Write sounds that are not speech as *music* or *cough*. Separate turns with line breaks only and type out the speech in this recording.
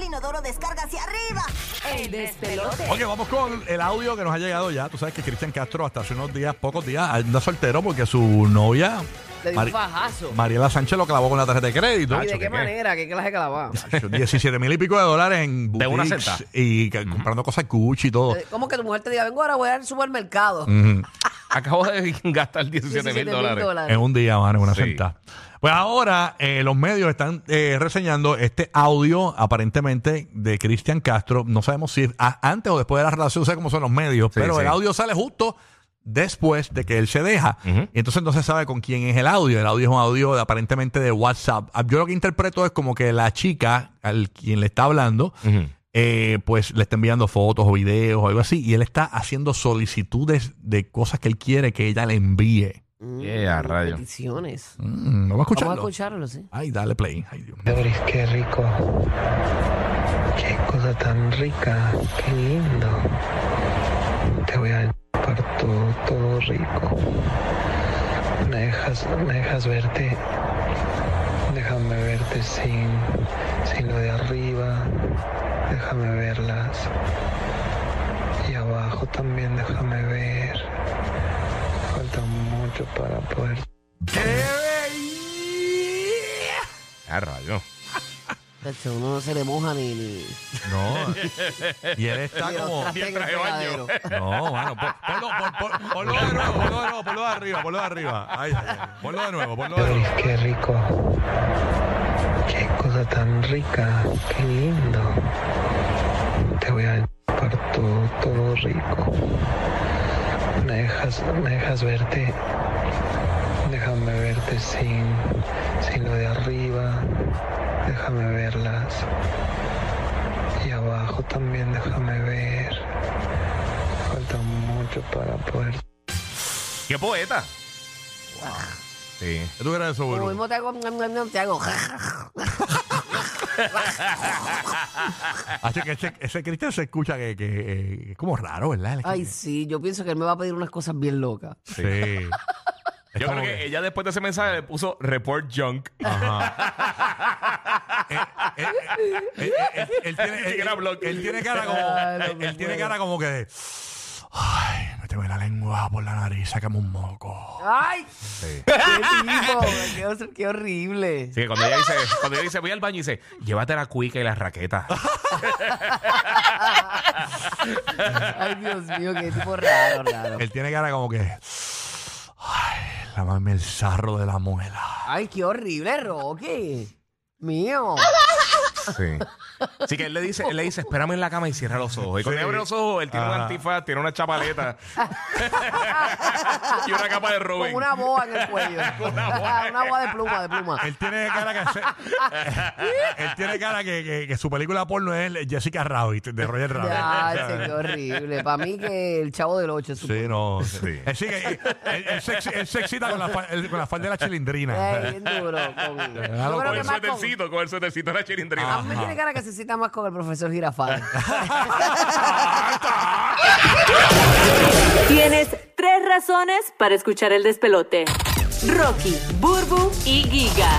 el inodoro descarga hacia arriba.
El despelote.
Oye, vamos con el audio que nos ha llegado ya. Tú sabes que Cristian Castro hasta hace unos días, pocos días, anda soltero porque su novia,
Le dio
Mari-
un fajazo.
Mariela Sánchez, lo clavó con la tarjeta de crédito.
¿Y de qué manera? ¿Qué clase de clavado?
17 mil y pico de dólares en
De una
boutiques
sentada.
y que- comprando cosas Gucci y todo.
Eh, ¿Cómo que tu mujer te diga, vengo ahora, voy al supermercado?
Ujú.
Acabo de *laughs* gastar 17 mil
17.000
dólares.
En un día, mano, en una
Sí.
sentada. Pues ahora eh, los medios están eh, reseñando este audio aparentemente de Cristian Castro. No sabemos si a- antes o después de la relación, no sé cómo son los medios,
Sí,
pero
sí.
el audio sale justo después de que él se deja. Y entonces no se sabe con quién es el audio. El audio es un audio de- aparentemente de WhatsApp. Ah, Yo lo que interpreto es como que la chica al quien le está hablando, eh, pues le está enviando fotos o videos o algo así, y él está haciendo solicitudes de cosas que él quiere que ella le envíe.
Mm,
Yeah, rayo.
Peticiones.
Mm, ¿No va a escucharlo?
Vamos a escucharlo, sí.
Ay, dale play. Ay, Dios mío.
Doris, qué rico. Qué cosa tan rica. Qué lindo. Te voy a chupar todo, todo rico. Me dejas, me dejas verte. Déjame verte sin, sin lo de arriba. Déjame verlas. Y abajo también déjame ver. Para poder
Ah, rayo.
Uno no se le moja ni... ni
No. *laughs* Y él está como. No, mano. pon- Ponlo, pon- pon- ponlo de nuevo, ponlo de nuevo, ponlo de arriba, ponlo de arriba. Ay, ay, ay. Ponlo de nuevo, ponlo de
Doris,
nuevo.
qué rico. Qué cosa tan rica. Qué lindo. Te voy a chupar todo, todo rico. Me dejas, me dejas verte. Déjame verte sin, sin lo de arriba. Déjame verlas. Y abajo también déjame ver. Falta mucho para poder
¡Qué poeta! Sí.
¿Qué tú crees eso,
Como mismo te hago... Te hago...
Así que ese, ese Cristian se escucha que, que eh, es como raro, ¿verdad?
Ay, sí, yo pienso que él me va a pedir unas cosas bien locas.
Sí.
Yo creo que ella después de ese mensaje le puso report junk.
Ajá. *laughs* Eh, eh, eh, él tiene- él- él cara como. Él- tiene
puedo.
cara como que de. Ay, méteme la lengua por la nariz, sácame un moco.
¡Ay!
Sí. *laughs*
¡Qué tipo! ¡Qué, hor- qué horrible!
Que cuando ella dice, cuando ella dice, voy al baño, dice, llévate la cuica y la raqueta. *laughs*
Ay, Dios mío, qué tipo raro, raro.
Él tiene cara como que. Ay, lávame el sarro de la muela.
Ay, qué horrible, Rocky. Mío.
Sí. Así que él le dice, él le dice, espérame en la cama y cierra los ojos. Y cuando
Sí.
abre los ojos, él tiene un
Ajá.
antifaz, tiene una chapaleta *laughs* y una capa de Robin.
Con una boa en el cuello. *laughs*
Una boa.
una boa de pluma, de pluma.
Él tiene cara que. se- *laughs* él tiene cara que, que- que su película porno es Jessica Rabbit, de Roger Rabbit.
Ya, che, qué horrible. Para mí que el chavo del 8 es su...
Sí, no.
Sí.
Él, sigue, él, él se, él se excita con la, fa- él- con la falda de la chilindrina.
Bien duro. Con... Yo creo
Con
que
el
más con...
suétercito, con el suétercito de la
A
chilindrina.
mí me tiene cara que se cita más con el profesor Girafal. *laughs* *laughs*
Tienes tres razones para escuchar el despelote. Rocky, Burbu y Giga.